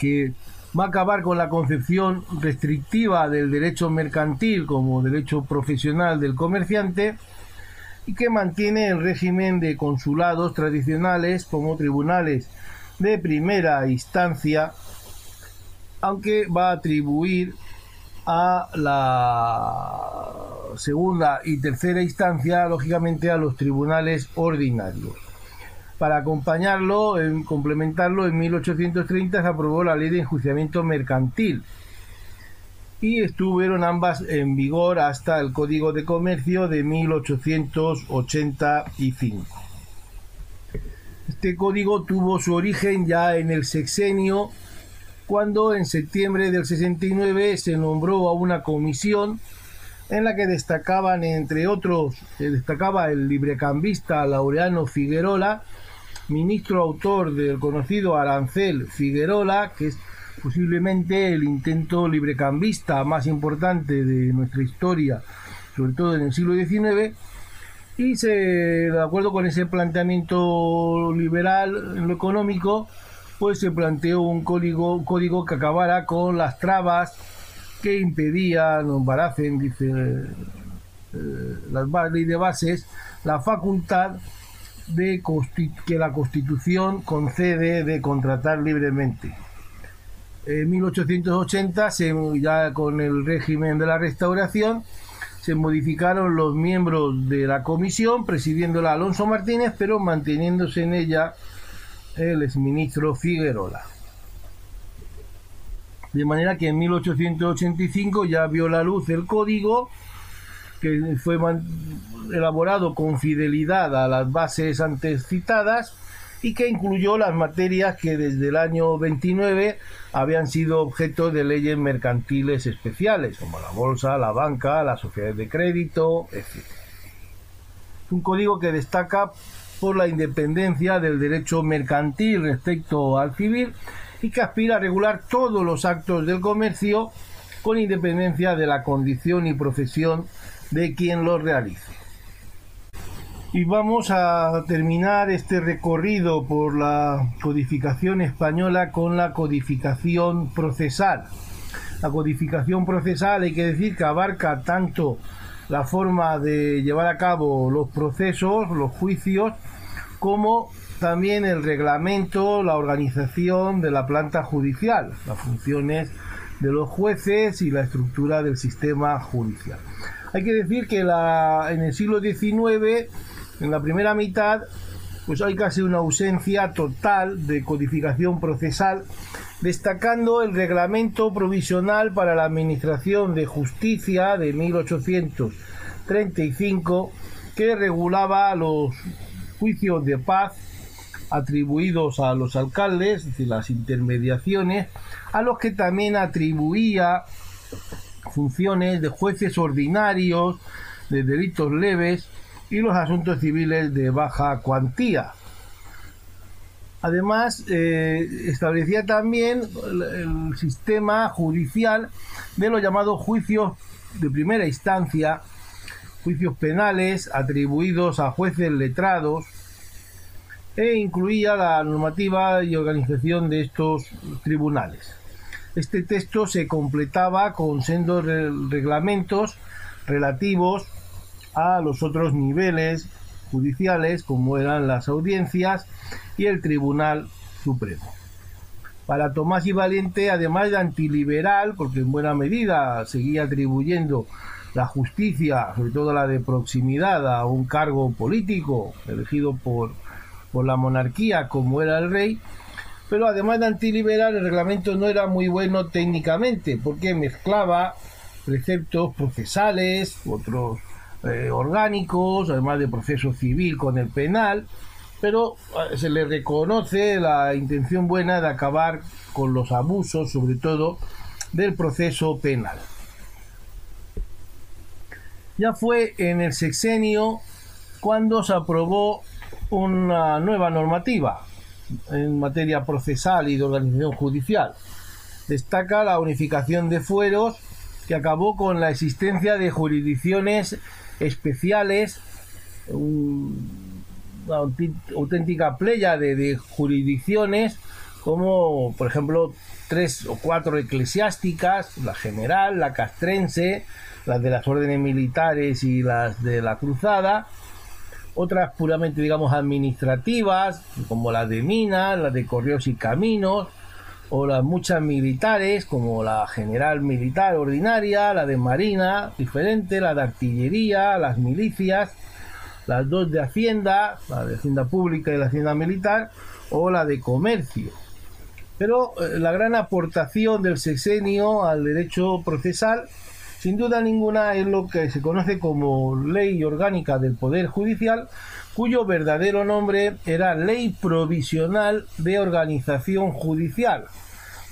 que va a acabar con la concepción restrictiva del derecho mercantil como derecho profesional del comerciante y que mantiene el régimen de consulados tradicionales como tribunales de primera instancia, aunque va a atribuir a la segunda y tercera instancia, lógicamente, a los tribunales ordinarios. Para acompañarlo, en complementarlo, en 1830 se aprobó la ley de enjuiciamiento mercantil, y estuvieron ambas en vigor hasta el Código de Comercio de 1885. Este código tuvo su origen ya en el sexenio, cuando en septiembre del 69 se nombró a una comisión en la que destacaban, entre otros, destacaba el librecambista Laureano Figuerola, ministro autor del conocido arancel Figuerola, que es posiblemente el intento librecambista más importante de nuestra historia, sobre todo en el siglo XIX, y se, de acuerdo con ese planteamiento liberal en lo económico, pues se planteó un código, código que acabara con las trabas que impedían o embaracen, dice eh, las ley de bases, la facultad de que la Constitución concede de contratar libremente. En 1880, ya con el régimen de la restauración, se modificaron los miembros de la comisión, presidiéndola Alonso Martínez, pero manteniéndose en ella el exministro Figuerola. De manera que en 1885 ya vio la luz el código, que fue elaborado con fidelidad a las bases antes citadas, y que incluyó las materias que desde el año 29 habían sido objeto de leyes mercantiles especiales, como la bolsa, la banca, las sociedades de crédito, etc. Un código que destaca por la independencia del derecho mercantil respecto al civil y que aspira a regular todos los actos del comercio con independencia de la condición y profesión de quien los realice. y vamos a terminar este recorrido por la codificación española con la codificación procesal. La codificación procesal hay que decir que abarca tanto la forma de llevar a cabo los procesos, los juicios, como también el reglamento, la organización de la planta judicial, las funciones de los jueces y la estructura del sistema judicial. Hay que decir que en el siglo XIX en la primera mitad, pues hay casi una ausencia total de codificación procesal, destacando el reglamento provisional para la Administración de Justicia de 1835, que regulaba los juicios de paz atribuidos a los alcaldes, es decir, las intermediaciones, a los que también atribuía funciones de jueces ordinarios, de delitos leves, y los asuntos civiles de baja cuantía. Además, eh, establecía también el, sistema judicial de los llamados juicios de primera instancia, juicios penales atribuidos a jueces letrados, e incluía la normativa y organización de estos tribunales. Este texto se completaba con sendos reglamentos relativos a los otros niveles judiciales como eran las audiencias y el Tribunal Supremo. Para Tomás y Valiente, además de antiliberal, porque en buena medida seguía atribuyendo la justicia, sobre todo la de proximidad, a un cargo político elegido por, por la monarquía como era el rey, pero además de antiliberal el reglamento no era muy bueno técnicamente porque mezclaba preceptos procesales, otros eh, orgánicos, además de proceso civil con el penal, pero eh, se le reconoce la intención buena de acabar con los abusos, sobre todo del proceso penal. Ya fue en el sexenio cuando se aprobó una nueva normativa en materia procesal y de organización judicial. Destaca la unificación de fueros que acabó con la existencia de jurisdicciones especiales, una auténtica playa de, jurisdicciones, como por ejemplo tres o cuatro eclesiásticas, la general, la castrense, las de las órdenes militares y las de la cruzada, otras puramente digamos administrativas, como las de minas, las de correos y caminos, o las muchas militares, como la general militar ordinaria, la de marina, diferente, la de artillería, las milicias, las dos de hacienda, la de hacienda pública y la hacienda militar, o la de comercio. Pero eh, la gran aportación del sexenio al derecho procesal, sin duda ninguna, es lo que se conoce como Ley Orgánica del Poder Judicial, cuyo verdadero nombre era Ley Provisional de Organización Judicial,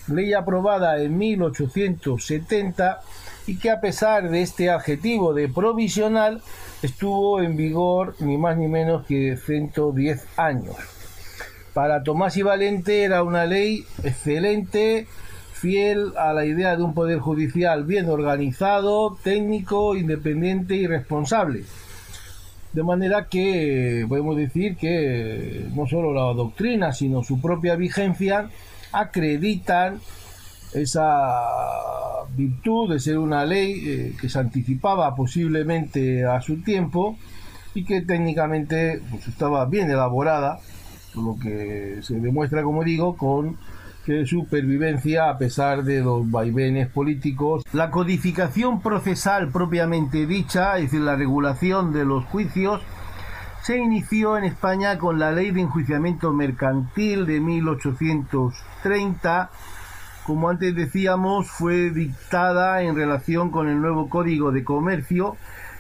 ley aprobada en 1870 y que a pesar de este adjetivo de provisional estuvo en vigor ni más ni menos que 110 años. Para Tomás y Valente era una ley excelente, fiel a la idea de un poder judicial bien organizado, técnico, independiente y responsable. De manera que podemos decir que no solo la doctrina, sino su propia vigencia acreditan esa virtud de ser una ley eh, que se anticipaba posiblemente a su tiempo y que técnicamente pues, estaba bien elaborada, lo que se demuestra, como digo, con que supervivencia a pesar de los vaivenes políticos. La codificación procesal propiamente dicha, es decir, la regulación de los juicios, se inició en España con la ley de enjuiciamiento mercantil de 1830. Como antes decíamos, fue dictada en relación con el nuevo Código de Comercio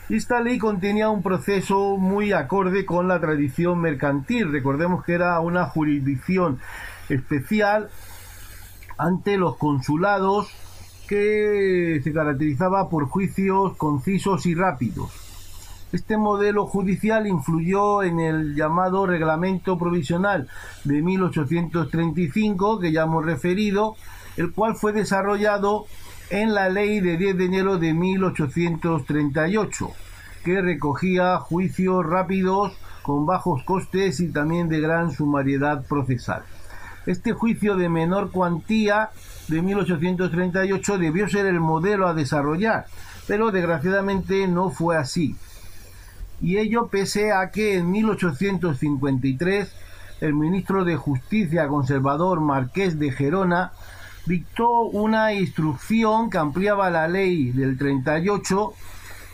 esta ley contenía un proceso muy acorde con la tradición mercantil. Recordemos que era una jurisdicción especial ante los consulados que se caracterizaba por juicios concisos y rápidos. Este modelo judicial influyó en el llamado Reglamento Provisional de 1835, que ya hemos referido, el cual fue desarrollado en la ley de 10 de enero de 1838. que recogía juicios rápidos con bajos costes y también de gran sumariedad procesal. Este juicio de menor cuantía de 1838 debió ser el modelo a desarrollar, pero desgraciadamente no fue así. Y ello pese a que en 1853 el ministro de Justicia conservador Marqués de Gerona dictó una instrucción que ampliaba la ley del 38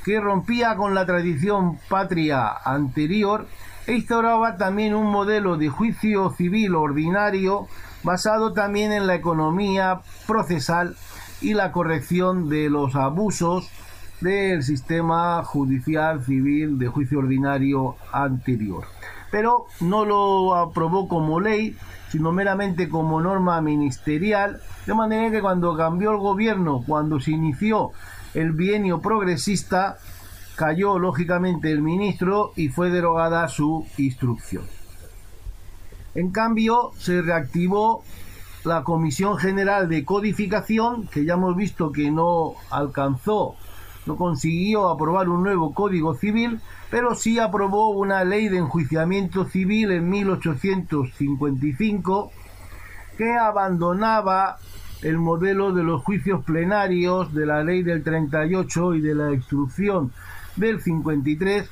que rompía con la tradición patria anterior e instauraba también un modelo de juicio civil ordinario basado también en la economía procesal y la corrección de los abusos del sistema judicial civil de juicio ordinario anterior. Pero no lo aprobó como ley, sino meramente como norma ministerial, de manera que cuando cambió el gobierno, cuando se inició el bienio progresista, cayó lógicamente el ministro y fue derogada su instrucción. En cambio, se reactivó la Comisión General de Codificación, que ya hemos visto que no alcanzó, no consiguió aprobar un nuevo Código Civil, pero sí aprobó una ley de enjuiciamiento civil en 1855 que abandonaba el modelo de los juicios plenarios de la ley del 38 y de la instrucción del 53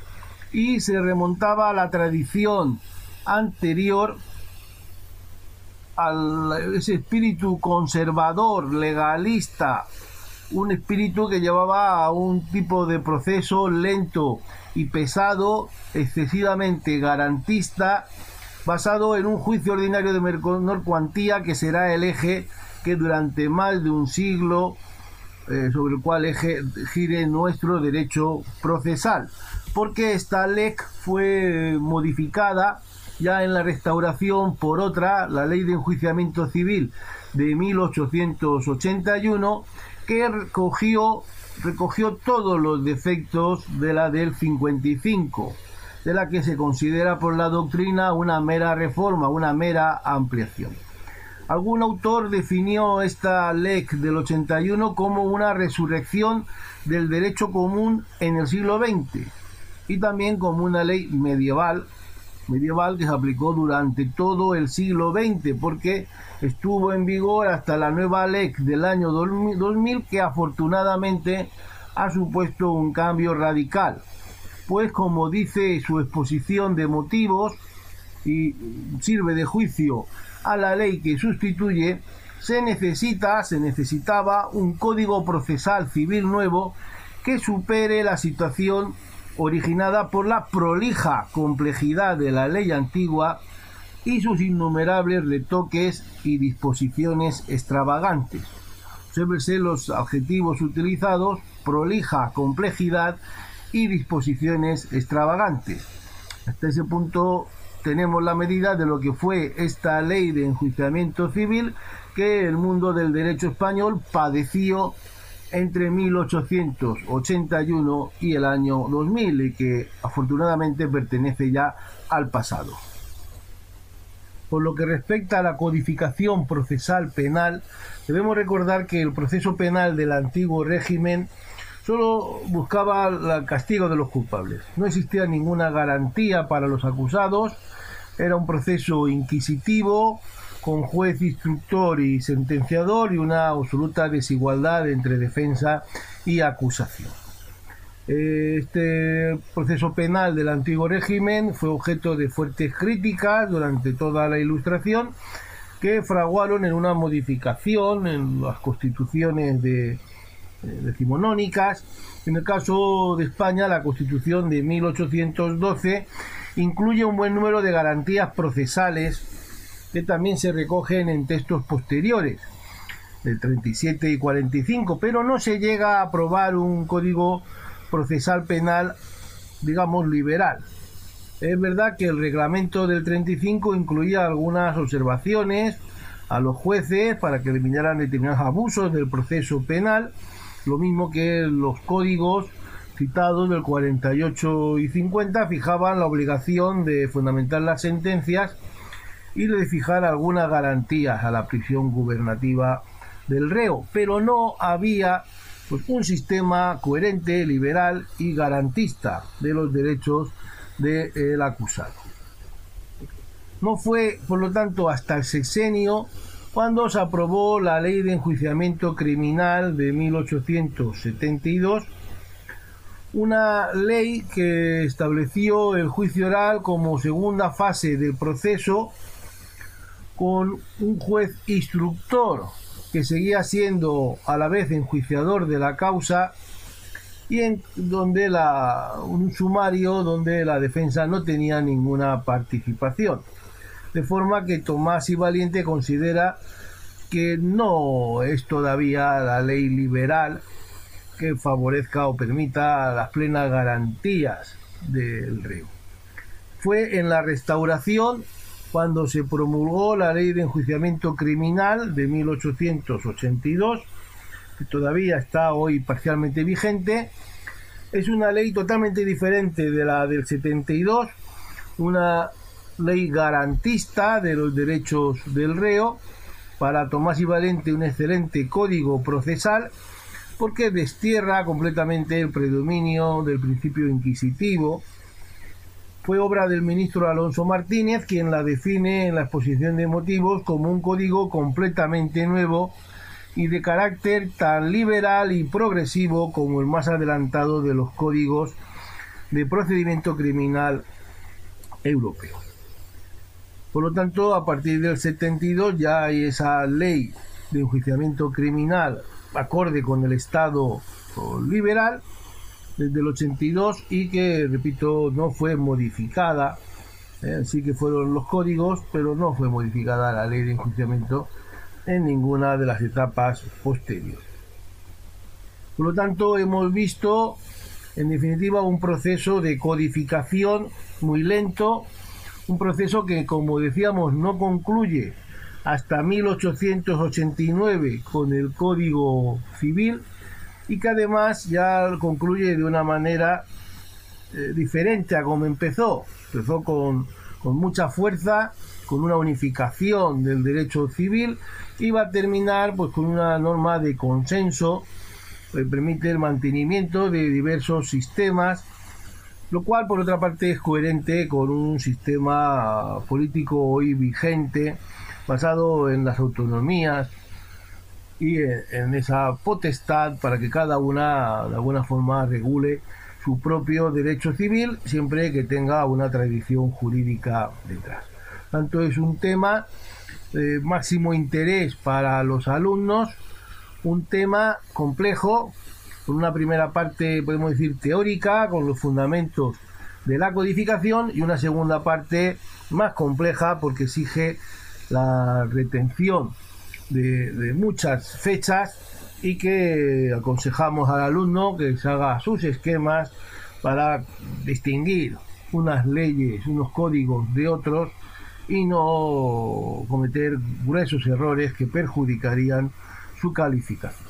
y se remontaba a la tradición anterior al ese espíritu conservador, legalista, un espíritu que llevaba a un tipo de proceso lento y pesado, excesivamente garantista, basado en un juicio ordinario de menor cuantía que será el eje que durante más de un siglo eh, sobre el cual eje, gire nuestro derecho procesal, porque esta ley fue modificada ya en la restauración por otra, la ley de enjuiciamiento civil de 1881, que recogió, recogió todos los defectos de la del 55, de la que se considera por la doctrina una mera reforma, una mera ampliación. Algún autor definió esta ley del 81 como una resurrección del derecho común en el siglo XX y también como una ley medieval, medieval que se aplicó durante todo el siglo XX porque estuvo en vigor hasta la nueva ley del año 2000 que afortunadamente ha supuesto un cambio radical. Pues como dice su exposición de motivos y sirve de juicio a la ley que sustituye, se necesita, se necesitaba un código procesal civil nuevo que supere la situación originada por la prolija complejidad de la ley antigua y sus innumerables retoques y disposiciones extravagantes. Obsérvese los adjetivos utilizados, prolija complejidad y disposiciones extravagantes. Hasta ese punto tenemos la medida de lo que fue esta ley de enjuiciamiento civil que el mundo del derecho español padeció entre 1881 y el año 2000 y que afortunadamente pertenece ya al pasado. Por lo que respecta a la codificación procesal penal, debemos recordar que el proceso penal del antiguo régimen solo buscaba el castigo de los culpables. No existía ninguna garantía para los acusados, era un proceso inquisitivo, con juez instructor y sentenciador y una absoluta desigualdad entre defensa y acusación. Este proceso penal del antiguo régimen fue objeto de fuertes críticas durante toda la ilustración que fraguaron en una modificación en las constituciones de, decimonónicas. En el caso de España, la constitución de 1812 incluye un buen número de garantías procesales que también se recogen en textos posteriores, del 37 y 45, pero no se llega a aprobar un código procesal penal, digamos, liberal. Es verdad que el reglamento del 35 incluía algunas observaciones a los jueces para que eliminaran determinados abusos del proceso penal, lo mismo que los códigos citados del 48 y 50 fijaban la obligación de fundamentar las sentencias y de fijar algunas garantías a la prisión gubernativa del reo, pero no había pues, un sistema coherente, liberal y garantista de los derechos del acusado. No fue, por lo tanto, hasta el sexenio cuando se aprobó la Ley de Enjuiciamiento Criminal de 1872, una ley que estableció el juicio oral como segunda fase del proceso con un juez instructor que seguía siendo a la vez enjuiciador de la causa y en donde un sumario donde la defensa no tenía ninguna participación. De forma que Tomás y Valiente considera que no es todavía la ley liberal que favorezca o permita las plenas garantías del río. Fue en la restauración cuando se promulgó la ley de enjuiciamiento criminal de 1882, que todavía está hoy parcialmente vigente. Es una ley totalmente diferente de la del 72, una ley garantista de los derechos del reo, para Tomás y Valente un excelente código procesal porque destierra completamente el predominio del principio inquisitivo fue obra del ministro Alonso Martínez, quien la define en la exposición de motivos como un código completamente nuevo y de carácter tan liberal y progresivo como el más adelantado de los códigos de procedimiento criminal europeo. Por lo tanto, a partir del 72 ya hay esa ley de enjuiciamiento criminal acorde con el Estado liberal desde el 82 y que, repito, no fue modificada. ¿eh? sí que fueron los códigos, pero no fue modificada la ley de enjuiciamiento en ninguna de las etapas posteriores. Por lo tanto, hemos visto, en definitiva, un proceso de codificación muy lento, un proceso que, como decíamos, no concluye hasta 1889 con el Código Civil, y que además ya concluye de una manera eh, diferente a como empezó. Empezó con, con mucha fuerza, con una unificación del derecho civil y va a terminar pues con una norma de consenso que permite el mantenimiento de diversos sistemas, lo cual por otra parte es coherente con un sistema político hoy vigente basado en las autonomías, y en esa potestad para que cada una de alguna forma regule su propio derecho civil siempre que tenga una tradición jurídica detrás. Tanto es un tema de máximo interés para los alumnos, un tema complejo, con una primera parte, podemos decir, teórica, con los fundamentos de la codificación, y una segunda parte más compleja porque exige la retención de, muchas fechas y que aconsejamos al alumno que se haga sus esquemas para distinguir unas leyes, unos códigos de otros y no cometer gruesos errores que perjudicarían su calificación.